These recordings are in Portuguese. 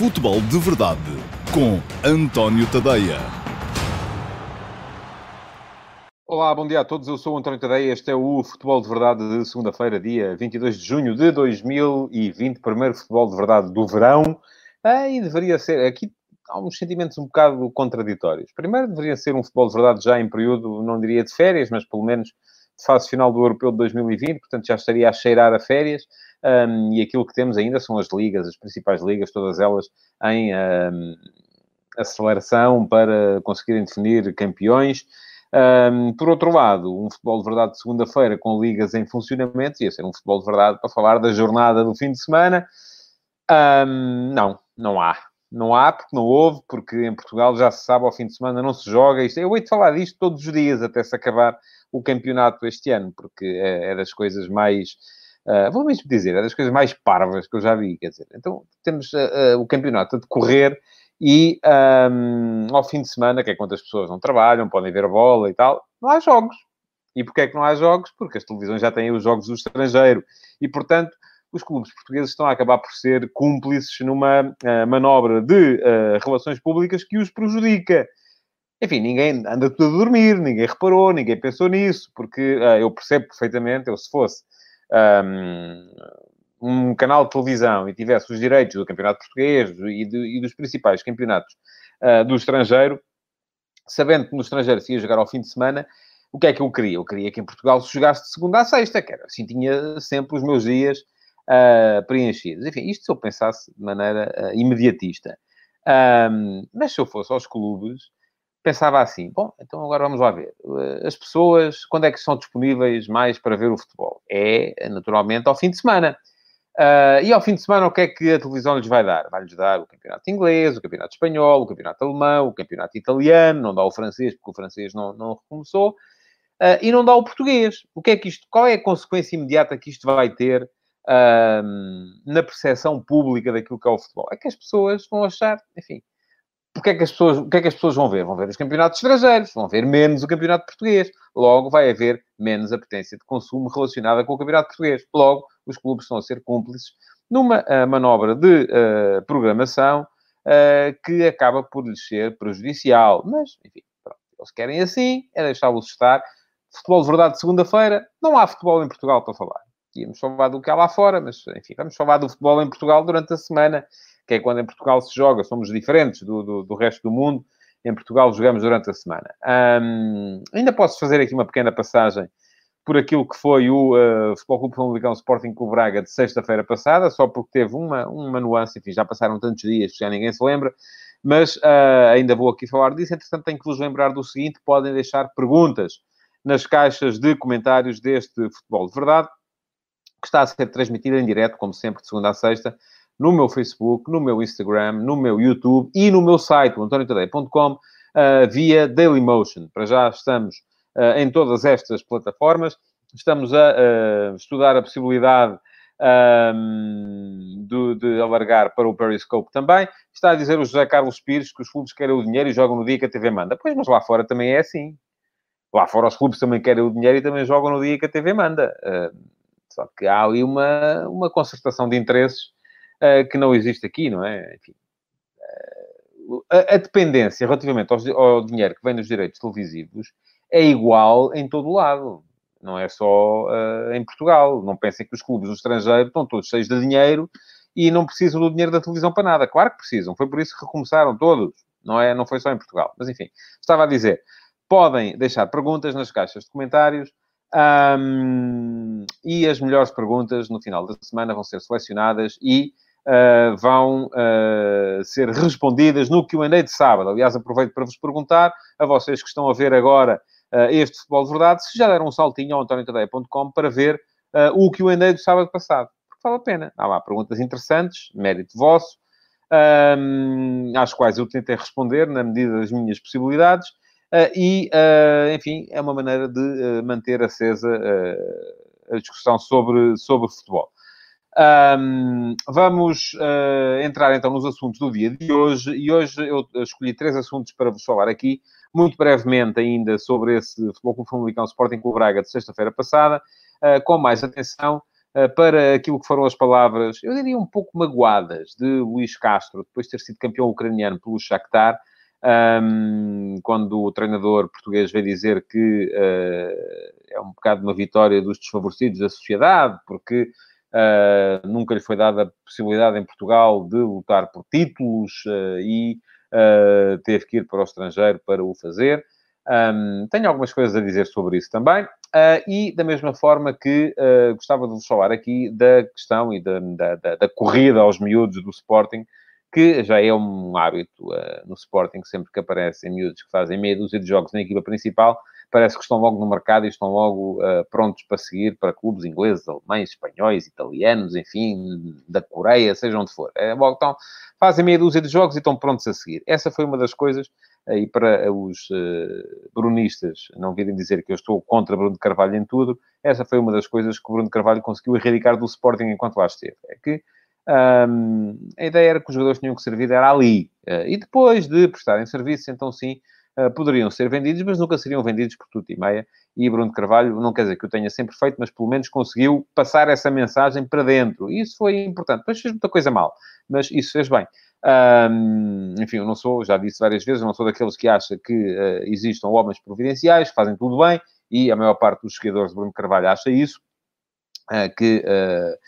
Futebol de Verdade com António Tadeia. Olá, bom dia a todos. Eu sou o António Tadeia. Este é o Futebol de Verdade de segunda-feira, dia 22 de junho de 2020. Primeiro Futebol de Verdade do verão. Ah, e deveria ser... Aqui há uns sentimentos um bocado contraditórios. Primeiro, deveria ser um Futebol de Verdade já em período, não diria de férias, mas pelo menos de fase final do Europeu de 2020. Portanto, já estaria a cheirar a férias. Um, e aquilo que temos ainda são as ligas, as principais ligas, todas elas em um, aceleração para conseguirem definir campeões. Um, por outro lado, um futebol de verdade de segunda-feira com ligas em funcionamento, ia ser um futebol de verdade para falar da jornada do fim de semana. não, não há. Não há, porque não houve, porque em Portugal já se sabe, ao fim de semana não se joga. Isto, eu de falar disto todos os dias até se acabar o campeonato este ano, porque é, é das coisas mais Uh, vou mesmo dizer, é das coisas mais parvas que eu já vi, quer dizer. Então, temos uh, uh, o campeonato a decorrer e um, ao fim de semana, que é quando as pessoas não trabalham, podem ver bola e tal, não há jogos. E porquê é que não há jogos? Porque as televisões já têm os jogos do estrangeiro. E, portanto, os clubes portugueses estão a acabar por ser cúmplices numa manobra de relações públicas que os prejudica. Enfim, ninguém anda tudo a dormir, ninguém reparou, ninguém pensou nisso, porque eu percebo perfeitamente, eu se fosse um, canal de televisão e tivesse os direitos do campeonato português e, de, e dos principais campeonatos uh, do estrangeiro, sabendo que no estrangeiro se ia jogar ao fim de semana, o que é que eu queria? Eu queria que em Portugal se jogasse de segunda a sexta, que era assim, tinha sempre os meus dias uh, preenchidos. Enfim, isto se eu pensasse de maneira uh, imediatista. Um, mas se eu fosse aos clubes, pensava assim: bom, então agora vamos lá ver. Eh, as pessoas, quando é que são disponíveis mais para ver o futebol? É, naturalmente, ao fim de semana. Uh, e ao fim de semana, o que é que a televisão lhes vai dar? Vai-lhes dar o campeonato inglês, o campeonato espanhol, o campeonato alemão, o campeonato italiano, não dá o francês, porque o francês não, não recomeçou, uh, e não dá o português. O que é que isto, qual é a consequência imediata que isto vai ter uh, na percepção pública daquilo que é o futebol? É que as pessoas vão achar, enfim, porque é que as pessoas, o que é que as pessoas vão ver? Vão ver os campeonatos estrangeiros, vão ver menos o campeonato português. Logo, vai haver menos apetência de consumo relacionada com o campeonato português. Logo, os clubes estão a ser cúmplices numa uh, manobra de uh, programação uh, que acaba por lhes ser prejudicial. Mas, enfim, pronto, eles querem assim, é deixá-los estar. Futebol de verdade de segunda-feira, não há futebol em Portugal para falar. Íamos falar do que há lá fora, mas, enfim, vamos falar do futebol em Portugal durante a semana que é quando em Portugal se joga, somos diferentes do, do, do resto do mundo. Em Portugal jogamos durante a semana. Um, ainda posso fazer aqui uma pequena passagem por aquilo que foi o uh, Futebol Clube Famalicão Sporting Clube Braga de sexta-feira passada, só porque teve uma, uma nuance, enfim, já passaram tantos dias que já ninguém se lembra, mas uh, ainda vou aqui falar disso. Entretanto, tenho que vos lembrar do seguinte: podem deixar perguntas nas caixas de comentários deste Futebol de Verdade, que está a ser transmitido em direto, como sempre, de segunda a sexta, no meu Facebook, no meu Instagram, no meu YouTube e no meu site, antoniotadeia.com, uh, eh, via Dailymotion. Para já estamos uh, em todas estas plataformas. Estamos a uh, estudar a possibilidade um, de, de, alargar para o Periscope também. Está a dizer o José Carlos Pires que os clubes querem o dinheiro e jogam no dia que a TV manda. Pois, mas lá fora também é assim. Lá fora os clubes também querem o dinheiro e também jogam no dia que a TV manda. Uh, só que há ali uma, uma concertação de interesses uh, que não existe aqui, não é? Enfim, uh, a, a, dependência relativamente aos, ao dinheiro que vem dos direitos televisivos é igual em todo o lado. Não é só uh, em Portugal. Não pensem que os clubes do estrangeiro estão todos cheios de dinheiro e não precisam do dinheiro da televisão para nada. Claro que precisam. Foi por isso que recomeçaram todos. Não, é, não foi só em Portugal. Mas, enfim, estava a dizer. Podem deixar perguntas nas caixas de comentários. Um, e as melhores perguntas no final da semana vão ser selecionadas e uh, vão uh, ser respondidas no QA de sábado. Aliás, aproveito para vos perguntar, a vocês que estão a ver agora uh, este Futebol de Verdade, se já deram um saltinho ao antoniotadeia.com para ver o QA do sábado passado. Porque vale a pena. Há lá perguntas interessantes, mérito vosso, um, às quais eu tentei responder na medida das minhas possibilidades. E, enfim, é uma maneira de manter acesa a discussão sobre, sobre futebol. Um, vamos uh, entrar então nos assuntos do dia de hoje e hoje eu escolhi três assuntos para vos falar aqui, muito brevemente ainda sobre esse Futebol Clube Famalicão Sporting Clube Braga de sexta-feira passada, uh, com mais atenção para aquilo que foram as palavras, eu diria um pouco magoadas, de Luís Castro, depois de ter sido campeão ucraniano pelo Shakhtar, um, quando o treinador português veio dizer que uh, é um bocado uma vitória dos desfavorecidos da sociedade, porque uh, nunca lhe foi dada a possibilidade em Portugal de lutar por títulos uh, e teve que ir para o estrangeiro para o fazer. Um, tenho algumas coisas a dizer sobre isso também. e da mesma forma que gostava de vos falar aqui da questão e da, da, da corrida aos miúdos do Sporting, que já é um hábito uh, no Sporting, sempre que aparecem miúdos que fazem meia dúzia de jogos na equipa principal, parece que estão logo no mercado e estão logo uh, prontos para seguir para clubes ingleses, alemães, espanhóis, italianos, enfim, da Coreia, seja onde for. É, bom, então, fazem meia dúzia de jogos e estão prontos a seguir. Essa foi uma das coisas, uh, e para os uh, brunistas não virem dizer que eu estou contra Bruno Carvalho em tudo, essa foi uma das coisas que Bruno Carvalho conseguiu erradicar do Sporting enquanto lá esteve. É que um, a ideia era que os jogadores tinham que servir era ali. E depois de prestarem serviço, então sim, poderiam ser vendidos, mas nunca seriam vendidos por tudo e meia. E Bruno Carvalho, não quer dizer que o tenha sempre feito, mas pelo menos conseguiu passar essa mensagem para dentro. E isso foi importante. Depois fez muita coisa mal, mas isso fez bem. Um, enfim, eu não sou, já disse várias vezes, não sou daqueles que acha que uh, existam homens providenciais, que fazem tudo bem, e a maior parte dos seguidores de Bruno Carvalho acha isso, que eh,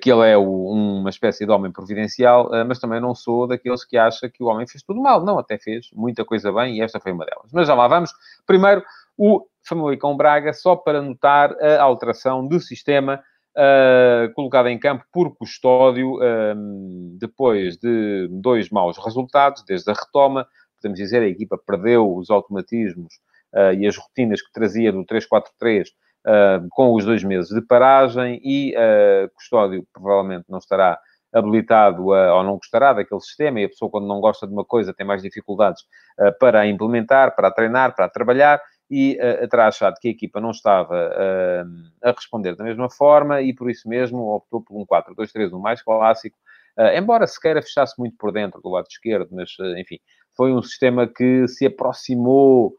que ele é uma espécie de homem providencial, eh, mas também não sou daqueles que acha que o homem fez tudo mal. Não, até fez muita coisa bem e esta foi uma delas. Mas já lá vamos. Primeiro, o Famalicão Braga, só para notar a alteração do sistema uh, colocado em campo por Custódio, uh, depois de dois maus resultados, desde a retoma, podemos dizer, a equipa perdeu os automatismos uh, e as rotinas que trazia do 3-4-3 uh, com os dois meses de paragem e uh, Custódio provavelmente não estará habilitado a, ou não gostará daquele sistema e a pessoa quando não gosta de uma coisa tem mais dificuldades uh, para a implementar, para a treinar, para a trabalhar e uh, terá achado que a equipa não estava uh, a responder da mesma forma e por isso mesmo optou por um 4-2-3, um mais clássico, uh, embora se queira fechasse muito por dentro do lado esquerdo, mas enfim, foi um sistema que se aproximou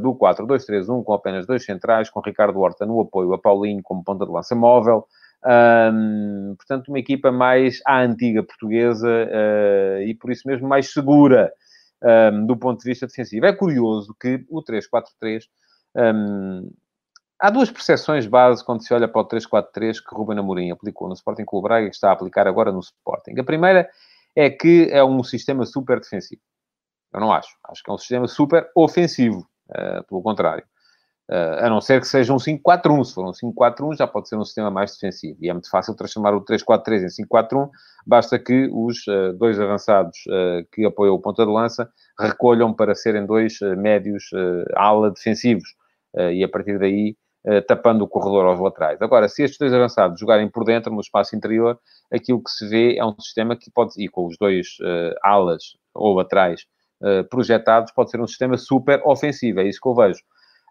do 4-2-3-1, com apenas dois centrais, com Ricardo Horta no apoio a Paulinho como ponta de lança móvel. Um, portanto, uma equipa mais à antiga portuguesa uh, e por isso mesmo mais segura um, do ponto de vista defensivo. É curioso que o 3-4-3. Um, há duas percepções base quando se olha para o 3-4-3 que Ruben Amorim aplicou no Sporting Clube Braga e que está a aplicar agora no Sporting. A primeira é que é um sistema super defensivo. Eu não acho. Acho que é um sistema super ofensivo. Uh, pelo contrário. Uh, a não ser que seja um 5-4-1. Se for um 5-4-1, já pode ser um sistema mais defensivo. E é muito fácil transformar o 3-4-3 em 5-4-1. Basta que os uh, dois avançados que apoiam o ponta de lança recolham para serem dois médios ala defensivos. e a partir daí, tapando o corredor aos laterais. Agora, se estes dois avançados jogarem por dentro, no espaço interior, aquilo que se vê é um sistema que pode, e com os dois alas ou laterais eh, projetados, pode ser um sistema super ofensivo. É isso que eu vejo.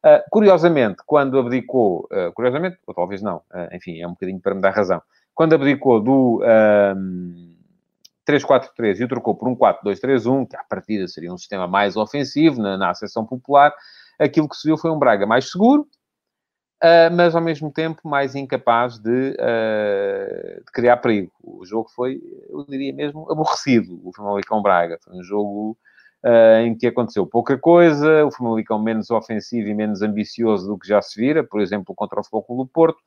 Uh, curiosamente, quando abdicou, uh, curiosamente, ou talvez não, uh, enfim, é um bocadinho para me dar razão, quando abdicou do 3-4-3 e o trocou por um 4-2-3-1, que à partida seria um sistema mais ofensivo na, na acessão popular, aquilo que se viu foi um Braga mais seguro, mas ao mesmo tempo mais incapaz de, de, criar perigo. O jogo foi, eu diria mesmo, aborrecido, o Famalicão Braga. Foi um jogo uh, em que aconteceu pouca coisa, o Famalicão menos ofensivo e menos ambicioso do que já se vira, por exemplo, contra o Futebol do Porto,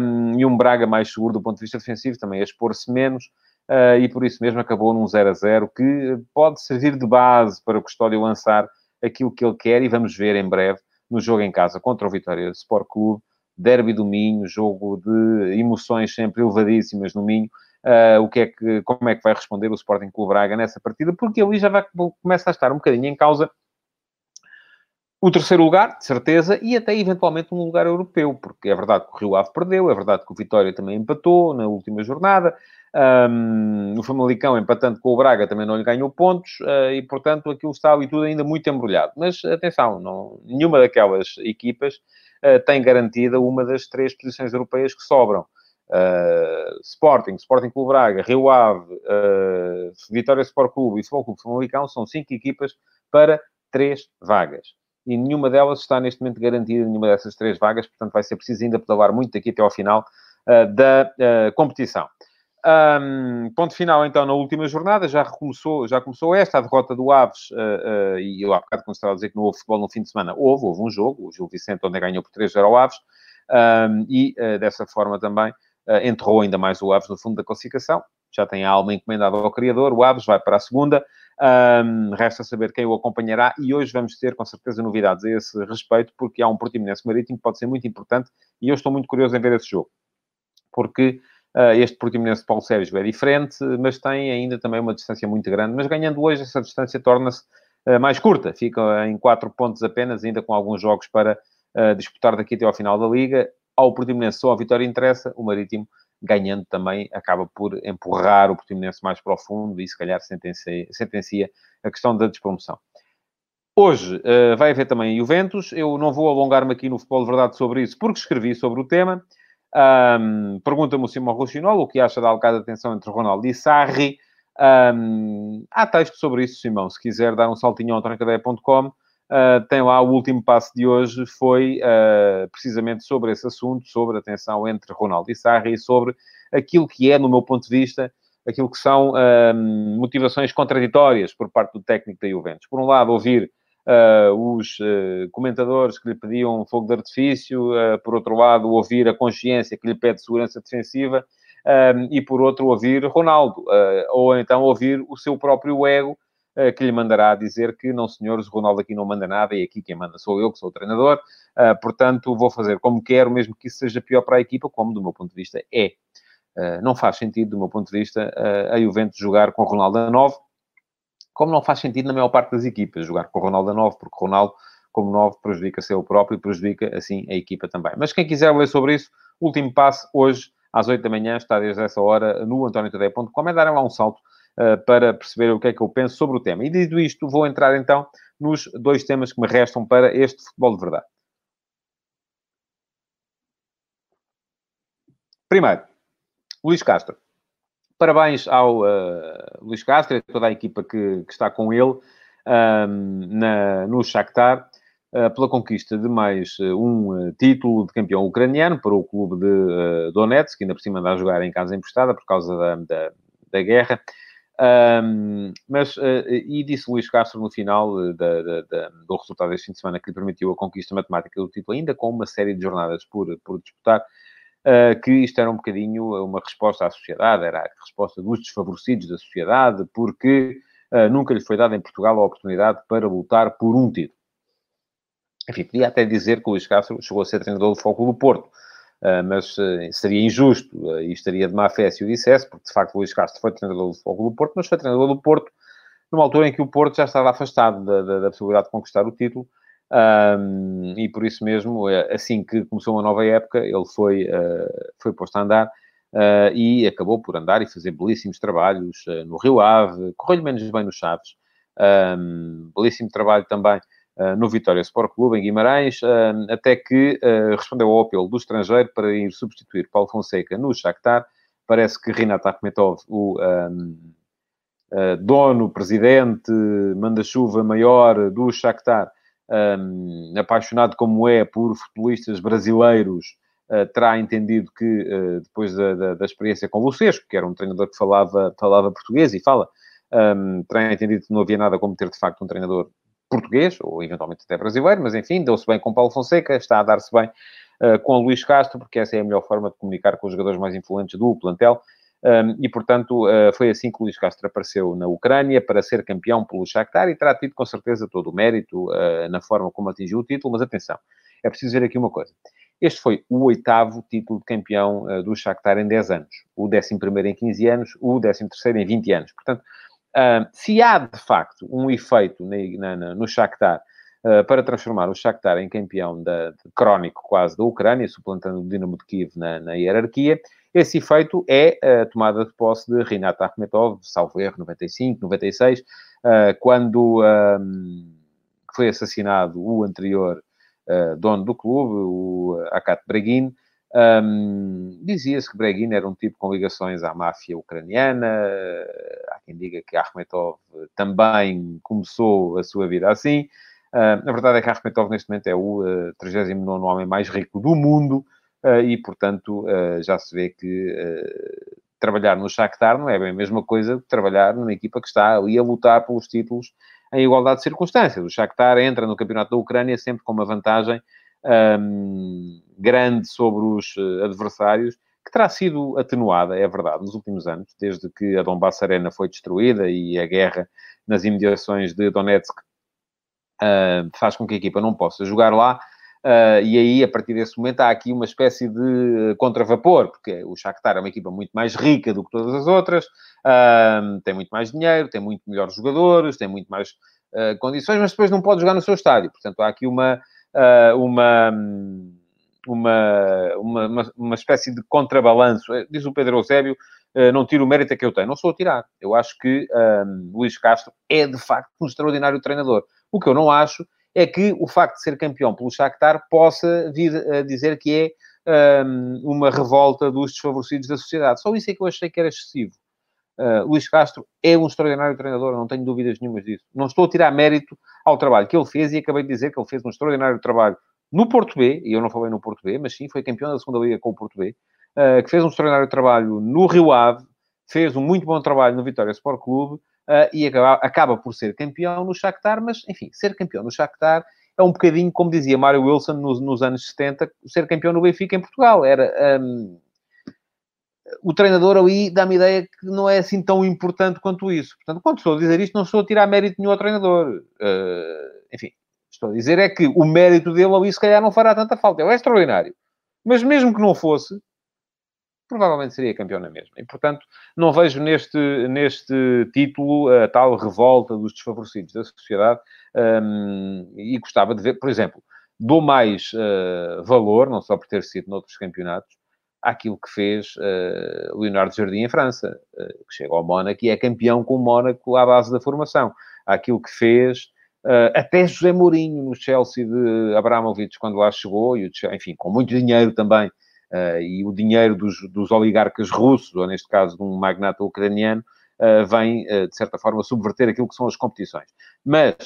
um, e um Braga mais seguro do ponto de vista defensivo, também a expor-se menos, uh, e por isso mesmo acabou num 0 a 0, que pode servir de base para o Custódio lançar aquilo que ele quer, e vamos ver em breve no jogo em casa contra o Vitória Sport Clube, derby do Minho, jogo de emoções sempre elevadíssimas no Minho, uh, o que é que, como é que vai responder o Sporting Clube Braga nessa partida, porque ali já vai, começa a estar um bocadinho em causa o terceiro lugar, de certeza, e até eventualmente um lugar europeu, porque é verdade que o Rio Ave perdeu, é verdade que o Vitória também empatou na última jornada, um, o Famalicão empatando com o Braga também não lhe ganhou pontos, uh, e portanto aquilo está ali tudo ainda muito embrulhado. Mas atenção, não, nenhuma daquelas equipas uh, tem garantida uma das três posições europeias que sobram. Uh, Sporting, Sporting Clube Braga, Rio Ave, uh, Vitória Sport Clube e Futebol Clube Famalicão são cinco equipas para três vagas. E nenhuma delas está neste momento garantida, nenhuma dessas três vagas, portanto vai ser preciso ainda pedalar muito daqui até ao final da competição. Um, ponto final, então, na última jornada, já começou, já começou esta, a derrota do Aves, uh, uh, e eu há bocado estava a dizer que não houve futebol no fim de semana, houve, houve um jogo, o Gil Vicente, onde ganhou por 3-0 ao Aves, um, e uh, dessa forma também enterrou ainda mais o Aves no fundo da classificação, já tem a alma encomendada ao Criador, o Aves vai para a segunda, um, resta saber quem o acompanhará, e hoje vamos ter com certeza novidades a esse respeito, porque há um Portimonense Marítimo que pode ser muito importante, e eu estou muito curioso em ver esse jogo, porque Uh, este Portimonense de Paulo Sérgio é diferente, mas tem ainda também uma distância muito grande. Mas ganhando hoje, essa distância torna-se uh, mais curta. Fica em 4 pontos apenas, ainda com alguns jogos para uh, disputar daqui até ao final da Liga. Ao Portimonense só a vitória interessa. O Marítimo, ganhando também, acaba por empurrar o Portimonense mais profundo e, se calhar, sentencia, sentencia a questão da despromoção. Hoje uh, vai haver também Juventus. Eu não vou alongar-me aqui no Futebol de Verdade sobre isso, porque escrevi sobre o tema. Um, Pergunta-me o Simão Rochinol o que acha da alocada atenção entre Ronaldo e Sarri. Um, há texto sobre isso, Simão. Se quiser dar um saltinho ao trancadeia.com, uh, tem lá o último passo de hoje, foi uh, precisamente sobre esse assunto, sobre a tensão entre Ronaldo e Sarri e sobre aquilo que é, no meu ponto de vista, aquilo que são motivações contraditórias por parte do técnico da Juventus. Por um lado, ouvir uh, os uh, comentadores que lhe pediam fogo de artifício, uh, por outro lado, ouvir a consciência que lhe pede segurança defensiva, e por outro, ouvir Ronaldo, ou então ouvir o seu próprio ego, que lhe mandará dizer que, não senhores, Ronaldo aqui não manda nada e aqui quem manda sou eu, que sou o treinador, portanto, vou fazer como quero, mesmo que isso seja pior para a equipa, como, do meu ponto de vista, é. não faz sentido, do meu ponto de vista, a Juventus jogar com Ronaldo a 9, como não faz sentido na maior parte das equipas jogar com o Ronaldo a 9, porque o Ronaldo, como 9, prejudica-se ele próprio e prejudica, assim, a equipa também. Mas quem quiser ler sobre isso, último passo, hoje, às 8 da manhã, está desde essa hora no antoniotadeia.com, é darem lá um salto para perceber o que é que eu penso sobre o tema. E dito isto, vou entrar então nos dois temas que me restam para este futebol de verdade. Primeiro, Luís Castro. Parabéns ao uh, Luís Castro e toda a equipa que, que está com ele um, na, no Shakhtar uh, pela conquista de mais uh, um título de campeão ucraniano para o clube de Donetsk, que ainda por cima anda a jogar em casa emprestada por causa da, da, da guerra. Um, mas, e disse Luís Castro no final da, da, do resultado deste fim de semana que lhe permitiu a conquista matemática do título, ainda com uma série de jornadas por, por disputar, uh, que isto era um bocadinho uma resposta à sociedade, era a resposta dos desfavorecidos da sociedade, porque uh, nunca lhe foi dada em Portugal a oportunidade para lutar por um título. Enfim, podia até dizer que o Luís Castro chegou a ser treinador do Foco do Porto, Uh, mas uh, seria injusto uh, e estaria de má fé se o dissesse, porque de facto Luís Castro foi treinador do do Porto, mas foi treinador do Porto numa altura em que o Porto já estava afastado da, da, da possibilidade de conquistar o título. Um, e por isso mesmo, é, assim que começou uma nova época, ele foi, uh, foi posto a andar uh, e acabou por andar e fazer belíssimos trabalhos uh, no Rio Ave, correu-lhe menos bem no Chaves, um, belíssimo trabalho também no Vitória Sport Clube, em Guimarães, até que respondeu ao apelo do estrangeiro para ir substituir Paulo Fonseca no Shakhtar. Parece que Rinat Akhmetov, o um, dono, presidente, manda-chuva maior do Shakhtar, um, apaixonado como é por futebolistas brasileiros, uh, terá entendido que, uh, depois da, da, da, experiência com o Lucesco, que era um treinador que falava, falava português e fala, um, terá entendido que não havia nada como ter, de facto, um treinador português, ou eventualmente até brasileiro, mas enfim, deu-se bem com Paulo Fonseca, está a dar-se bem uh, com Luís Castro, porque essa é a melhor forma de comunicar com os jogadores mais influentes do plantel. Um, e, portanto, uh, foi assim que Luís Castro apareceu na Ucrânia para ser campeão pelo Shakhtar e terá tido, com certeza, todo o mérito uh, na forma como atingiu o título. Mas atenção, é preciso ver aqui uma coisa. Este foi o oitavo título de campeão uh, do Shakhtar em 10 anos. O décimo primeiro em 15 anos, o décimo terceiro em 20 anos. Portanto, se há, de facto, um efeito na, na, no Shakhtar para transformar o Shakhtar em campeão da, crónico quase da Ucrânia, suplantando o Dinamo de Kiev na, na hierarquia, esse efeito é a tomada de posse de Rinat Akhmetov, salvo erro, 95, 96, quando foi assassinado o anterior ah, dono do clube, o Akat Bregin. Dizia-se que Bregin era um tipo com ligações à máfia ucraniana. Quem diga que Akhmetov também começou a sua vida assim. Uh, a verdade é que Akhmetov, neste momento, é o uh, 39 homem mais rico do mundo e, portanto, já se vê que trabalhar no Shakhtar não é bem a mesma coisa que trabalhar numa equipa que está ali a lutar pelos títulos em igualdade de circunstâncias. O Shakhtar entra no campeonato da Ucrânia sempre com uma vantagem um, grande sobre os uh, adversários, que terá sido atenuada, é verdade, nos últimos anos, desde que a Donbass Arena foi destruída e a guerra nas imediações de Donetsk uh, faz com que a equipa não possa jogar lá. Uh, e aí, a partir desse momento, há aqui uma espécie de contravapor, porque o Shakhtar é uma equipa muito mais rica do que todas as outras, uh, tem muito mais dinheiro, tem muito melhores jogadores, tem muito mais condições, mas depois não pode jogar no seu estádio. Portanto, há aqui uma, uma, uma, uma, uma, espécie de contrabalanço. Diz o Pedro Eusébio, não tiro o mérito que eu tenho. Não sou a tirar. Eu acho que Luís Castro é, de facto, um extraordinário treinador. O que eu não acho é que o facto de ser campeão pelo Shakhtar possa vir a dizer que é um, uma revolta dos desfavorecidos da sociedade. Só isso é que eu achei que era excessivo. Uh, Luís Castro é um extraordinário treinador, não tenho dúvidas nenhumas disso. Não estou a tirar mérito ao trabalho que ele fez e acabei de dizer que ele fez um extraordinário trabalho no Porto B, e eu não falei no Porto B, mas sim, foi campeão da segunda liga com o Porto B, uh, que fez um extraordinário trabalho no Rio Ave, fez um muito bom trabalho no Vitória Sport Clube, uh, e acaba, acaba por ser campeão no Shakhtar, mas, enfim, ser campeão no Shakhtar é um bocadinho, como dizia Mário Wilson nos, nos anos 70, ser campeão no Benfica em Portugal. Era... Um, o treinador ali dá-me ideia que não é assim tão importante quanto isso. Portanto, quando estou a dizer isto, não estou a tirar mérito nenhum ao treinador. Uh, enfim, estou a dizer é que o mérito dele ali, se calhar, não fará tanta falta. Ele é extraordinário. Mas mesmo que não fosse, provavelmente seria campeão na mesma. E, portanto, não vejo neste, neste título a tal revolta dos desfavorecidos da sociedade um, e gostava de ver, por exemplo, dou mais uh, valor, não só por ter sido noutros campeonatos, àquilo que fez uh, Leonardo Jardim em França, uh, que chega ao Mónaco e é campeão com o Mónaco à base da formação. Àquilo que fez até José Mourinho no Chelsea de Abramovich, quando lá chegou, e, enfim, com muito dinheiro também, uh, e o dinheiro dos, dos, oligarcas russos, ou neste caso de um magnata ucraniano, uh, vem, uh, de certa forma, subverter aquilo que são as competições. Mas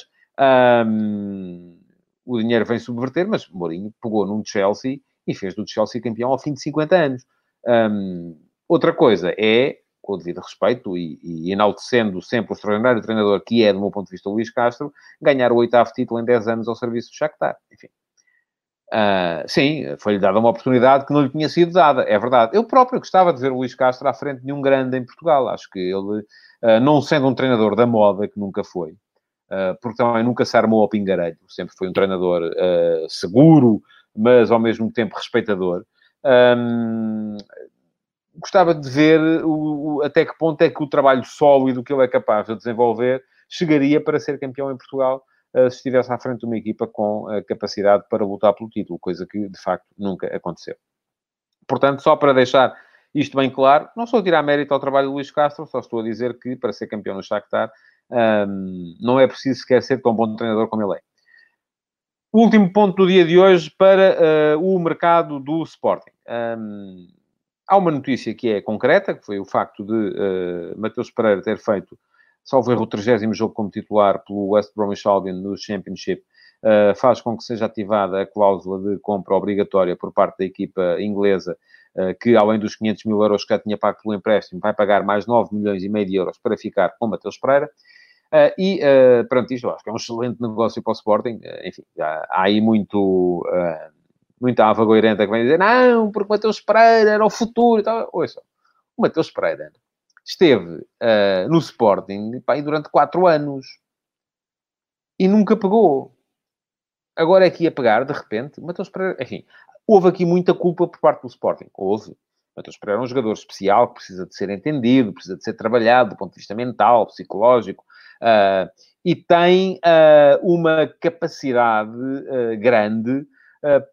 um, o dinheiro vem subverter, mas Mourinho pegou num Chelsea e fez do Chelsea campeão ao fim de 50 anos. Um, outra coisa é, com o devido respeito e, e, enaltecendo sempre o extraordinário treinador que é, do meu ponto de vista, o Luís Castro, ganhar o oitavo título em 10 anos ao serviço do Shakhtar. Enfim, Uh, sim, foi-lhe dada uma oportunidade que não lhe tinha sido dada, é verdade. Eu próprio gostava de ver o Luís Castro à frente de um grande em Portugal. Acho que ele, uh, não sendo um treinador da moda, que nunca foi, uh, porque também nunca se armou ao pingarelho, sempre foi um treinador seguro, mas ao mesmo tempo respeitador. Um, gostava de ver o, o, até que ponto é que o trabalho sólido que ele é capaz de desenvolver chegaria para ser campeão em Portugal eh, se estivesse à frente de uma equipa com a capacidade para lutar pelo título, coisa que de facto nunca aconteceu. Portanto, só para deixar isto bem claro, não estou a tirar mérito ao trabalho de Luís Castro, só estou a dizer que para ser campeão no Shakhtar um, não é preciso sequer ser tão bom treinador como ele é. Último ponto do dia de hoje para uh, o mercado do Sporting. Um, há uma notícia que é concreta, que foi o facto de uh, Mateus Pereira ter feito salvo erro, o 30 jogo como titular pelo West Bromwich Albion no Championship, uh, faz com que seja ativada a cláusula de compra obrigatória por parte da equipa inglesa, uh, que além dos 500 mil euros que já tinha pago pelo empréstimo, vai pagar mais 9 milhões e meio de euros para ficar com Mateus Pereira. Uh, e, uh, perante isto, eu acho que é um excelente negócio para o Sporting. Uh, enfim, há, há aí muito, uh, muita ava goirenta que vem dizer não, porque Mateus Pereira era o futuro e tal. Ouça, o Mateus Pereira esteve uh, no Sporting pá, durante quatro anos e nunca pegou. Agora é que ia pegar, de repente, Matheus Pereira. Enfim, houve aqui muita culpa por parte do Sporting. Houve. Matheus Pereira é um jogador especial que precisa de ser entendido, precisa de ser trabalhado do ponto de vista mental, psicológico, uh, e tem uh, uma capacidade uh, grande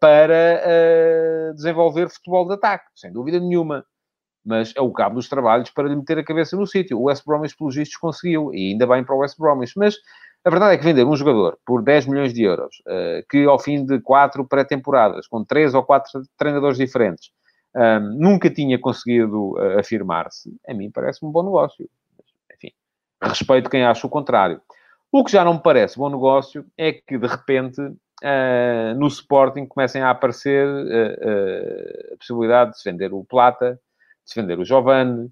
para desenvolver futebol de ataque, sem dúvida nenhuma mas é o cabo dos trabalhos para lhe meter a cabeça no sítio. O West Bromwich, pelos vistos, conseguiu, e ainda bem para o West Bromwich, mas a verdade é que vender um jogador por 10 milhões de euros, uh, que ao fim de quatro pré-temporadas, com três ou quatro treinadores diferentes, ehm, nunca tinha conseguido afirmar-se, a mim parece um bom negócio. Enfim, respeito quem acha o contrário. O que já não me parece bom negócio é que, de repente, uh, no Sporting comecem a aparecer uh, a possibilidade de se vender o Plata, de se vender o Giovanni,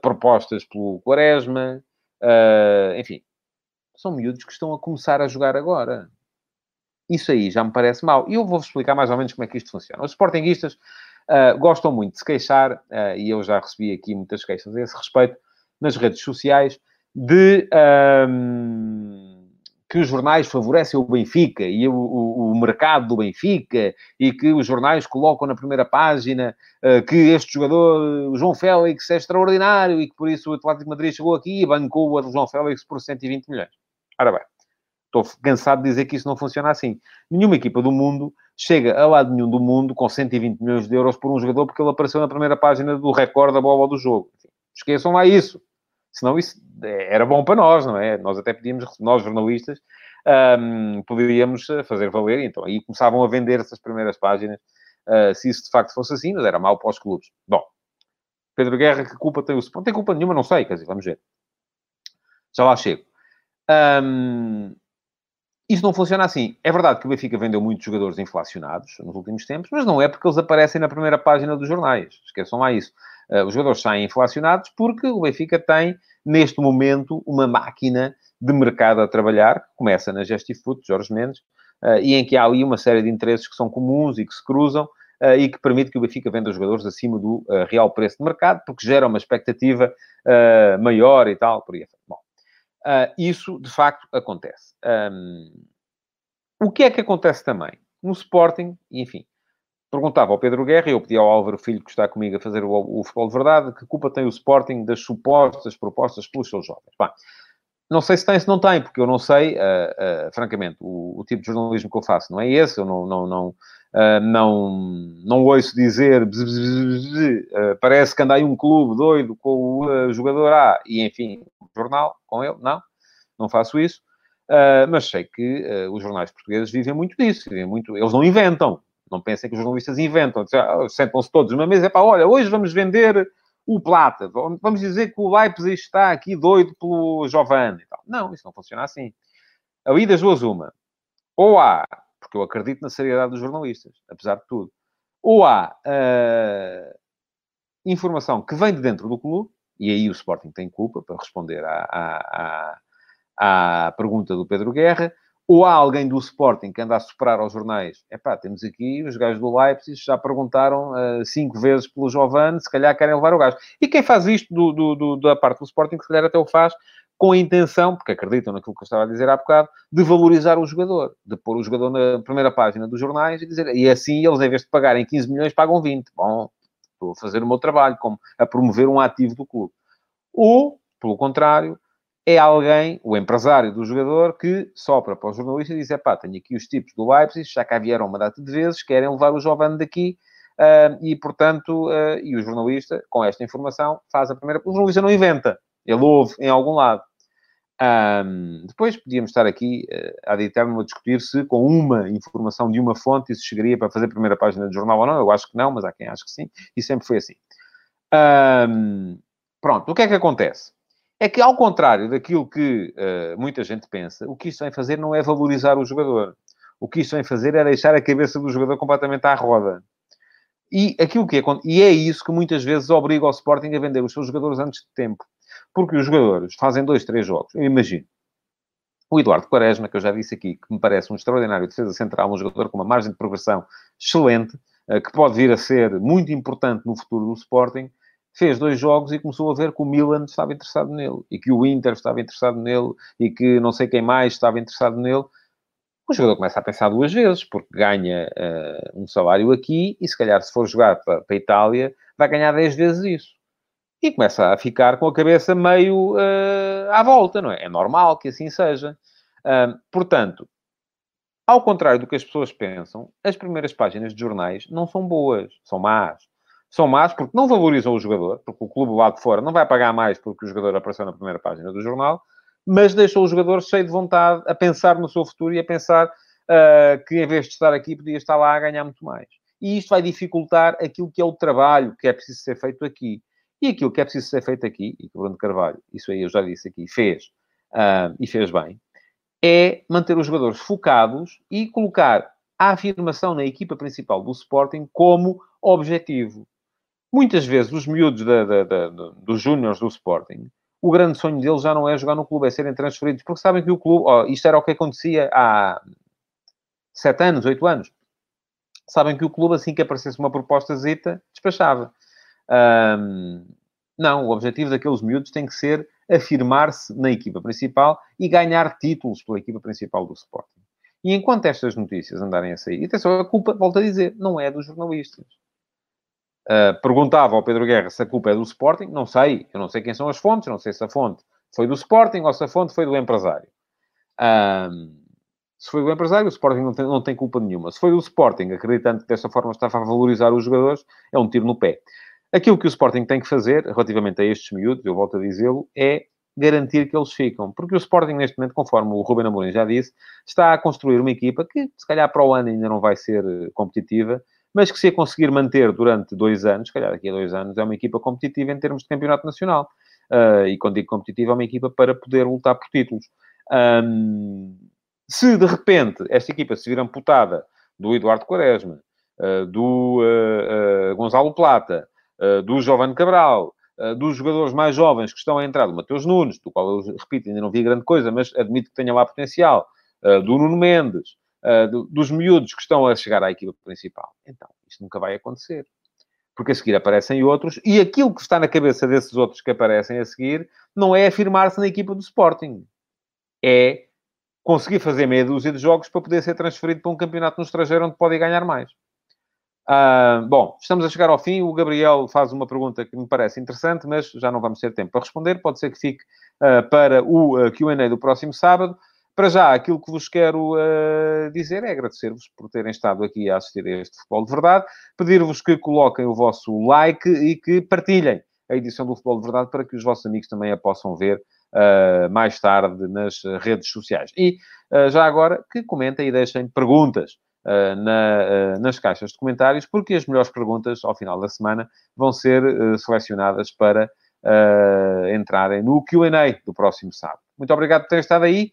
propostas pelo Quaresma, enfim. São miúdos que estão a começar a jogar agora. Isso aí já me parece mal. E eu vou-vos explicar mais ou menos como é que isto funciona. Os Sportingistas gostam muito de se queixar, e eu já recebi aqui muitas queixas a esse respeito, nas redes sociais, de um, que os jornais favorecem o Benfica e o, o, o, mercado do Benfica e que os jornais colocam na primeira página uh, que este jogador, o João Félix, é extraordinário e que por isso o Atlético Madrid chegou aqui e bancou o João Félix por 120 milhões. Ora bem, estou cansado de dizer que isso não funciona assim. Nenhuma equipa do mundo chega a lado nenhum do mundo com 120 milhões de euros por um jogador porque ele apareceu na primeira página do recorde da bola do jogo. Esqueçam lá isso. Senão isso é, era bom para nós, não é? Nós até podíamos, nós jornalistas, um, poderíamos eh, fazer valer. Então aí começavam a vender essas primeiras páginas, uh, se isso de facto fosse assim, mas era mau para os clubes. Bom, Pedro Guerra, que culpa tem o Não tem culpa nenhuma, não sei, quer dizer, vamos ver. Já lá chego. Um, isso não funciona assim. É verdade que o Benfica vendeu muitos jogadores inflacionados nos últimos tempos, mas não é porque eles aparecem na primeira página dos jornais. Esqueçam lá isso. Uh, os jogadores saem inflacionados porque o Benfica tem, neste momento, uma máquina de mercado a trabalhar, que começa na Gestifoot, Jorge Mendes, uh, e em que há ali uma série de interesses que são comuns e que se cruzam, uh, e que permite que o Benfica venda os jogadores acima do real preço de mercado, porque gera uma expectativa maior e tal, por aí. Bom, isso, de facto, acontece. O que é que acontece também? No Sporting, enfim, Perguntava ao Pedro Guerra, eu pedi ao Álvaro Filho, que está comigo a fazer o, o futebol de verdade, que culpa tem o Sporting das supostas propostas pelos seus jovens. Bem, não sei se tem, se não tem, porque eu não sei, uh, uh, francamente, o, o, tipo de jornalismo que eu faço não é esse, eu não, não, não, uh, não, não ouço dizer bzz, bzz, bzz, parece que anda aí um clube doido com o jogador A, e enfim, jornal com ele, não, não faço isso, mas sei que os jornais portugueses vivem muito disso, vivem muito, eles não inventam, não pensem que os jornalistas inventam. Ah, sentam-se todos numa mesa e para, olha, hoje vamos vender o Plata. Vamos dizer que o Leipzig está aqui doido pelo Giovanni. Não, isso não funciona assim. Ali das duas uma. Ou há, porque eu acredito na seriedade dos jornalistas, apesar de tudo. Ou há uh, informação que vem de dentro do clube, e aí o Sporting tem culpa para responder à, à, à, à pergunta do Pedro Guerra, ou há alguém do Sporting que anda a soprar aos jornais. É temos aqui os gajos do Leipzig, já perguntaram uh, cinco vezes pelo Giovanni, se calhar querem levar o gajo. E quem faz isto do, do, do, da parte do Sporting, se calhar até o faz com a intenção, porque acreditam naquilo que eu estava a dizer há bocado, de valorizar o jogador, de pôr o jogador na primeira página dos jornais e dizer, e assim eles, em vez de pagarem 15 milhões, pagam 20. Bom, estou a fazer o meu trabalho, como a promover um ativo do clube. Ou, pelo contrário, é alguém, o empresário do jogador, que sopra para o jornalista e diz: pá, tenho aqui os tipos do Leipzig, já cá vieram uma data de vezes, querem levar o jovem daqui. Uh, e, portanto, uh, e o jornalista, com esta informação, faz a primeira... O jornalista não inventa, ele ouve em algum lado. Um, depois podíamos estar aqui uh, ad eterno a discutir se com uma informação de uma fonte isso chegaria para fazer a primeira página do jornal ou não. Eu acho que não, mas há quem acha que sim. E sempre foi assim. Um, pronto, o que é que acontece? É que, ao contrário daquilo que uh, muita gente pensa, o que isto vem fazer não é valorizar o jogador. O que isto vem fazer é deixar a cabeça do jogador completamente à roda. E, aquilo que é, e é isso que muitas vezes obriga o Sporting a vender os seus jogadores antes de tempo. Porque os jogadores fazem dois, três jogos. Eu imagino. O Eduardo Quaresma, que eu já disse aqui, que me parece um extraordinário defesa central, um jogador com uma margem de progressão excelente, eh, que pode vir a ser muito importante no futuro do Sporting, fez dois jogos e começou a ver que o Milan estava interessado nele e que o Inter estava interessado nele e que não sei quem mais estava interessado nele. O jogador começa a pensar duas vezes, porque ganha uh, um salário aqui e, se calhar, se for jogar para, para a Itália, vai ganhar 10 vezes isso. E começa a ficar com a cabeça meio uh, à volta, não é? É normal que assim seja. Uh, portanto, ao contrário do que as pessoas pensam, as primeiras páginas de jornais não são boas, são más são más porque não valorizam o jogador, porque o clube lá de fora não vai pagar mais porque o jogador apareceu na primeira página do jornal, mas deixou o jogador cheio de vontade a pensar no seu futuro e a pensar uh, que em vez de estar aqui podia estar lá a ganhar muito mais. E isto vai dificultar aquilo que é o trabalho que é preciso ser feito aqui. E aquilo que é preciso ser feito aqui, e que o Bruno Carvalho, isso aí eu já disse aqui, fez, uh, e fez bem, é manter os jogadores focados e colocar a afirmação na equipa principal do Sporting como objetivo. Muitas vezes os miúdos da, da, da, dos júniores do Sporting, o grande sonho deles já não é jogar no clube, é serem transferidos, porque sabem que o clube, oh, isto era o que acontecia há sete anos, oito anos, sabem que o clube, assim que aparecesse uma proposta zita, despachava. Um, não, o objetivo daqueles miúdos tem que ser afirmar-se na equipa principal e ganhar títulos pela equipa principal do Sporting. E enquanto estas notícias andarem a sair, e atenção, a culpa, volto a dizer, não é dos jornalistas. Uh, perguntava ao Pedro Guerra se a culpa é do Sporting. Não sei. Eu não sei quem são as fontes. Não sei se a fonte foi do Sporting ou se a fonte foi do empresário. Uh, se foi do empresário, o Sporting não tem, não tem culpa nenhuma. Se foi do Sporting, acreditando que dessa forma estava a valorizar os jogadores, é um tiro no pé. Aquilo que o Sporting tem que fazer, relativamente a estes miúdos, eu volto a dizê-lo, é garantir que eles ficam. Porque o Sporting, neste momento, conforme o Ruben Amorim já disse, está a construir uma equipa que, se calhar, para o ano ainda não vai ser eh, competitiva, mas que se a conseguir manter durante dois anos, se calhar daqui a dois anos, é uma equipa competitiva em termos de campeonato nacional. Uh, e quando digo competitiva, é uma equipa para poder lutar por títulos. Um, se de repente esta equipa se vir amputada do Eduardo Quaresma, uh, do uh, Gonzalo Plata, do Giovanni Cabral, dos jogadores mais jovens que estão a entrar, do Mateus Nunes, do qual eu repito, ainda não vi grande coisa, mas admito que tenha lá potencial, do Nuno Mendes, uh, dos miúdos que estão a chegar à equipa principal. Então, isto nunca vai acontecer. Porque a seguir aparecem outros, e aquilo que está na cabeça desses outros que aparecem a seguir não é afirmar-se na equipa do Sporting. É conseguir fazer meia dúzia de jogos para poder ser transferido para um campeonato no estrangeiro onde pode ganhar mais. Uh, bom, estamos a chegar ao fim. O Gabriel faz uma pergunta que me parece interessante, mas já não vamos ter tempo para responder. Pode ser que fique uh, para o uh, QA do próximo sábado. Para já, aquilo que vos quero uh, dizer é agradecer-vos por terem estado aqui a assistir a este Futebol de Verdade, pedir-vos que coloquem o vosso like e que partilhem a edição do Futebol de Verdade para que os vossos amigos também a possam ver uh, mais tarde nas redes sociais. E uh, já agora que comentem e deixem perguntas na, nas caixas de comentários, porque as melhores perguntas ao final da semana vão ser selecionadas para entrarem no QA do próximo sábado. Muito obrigado por terem estado aí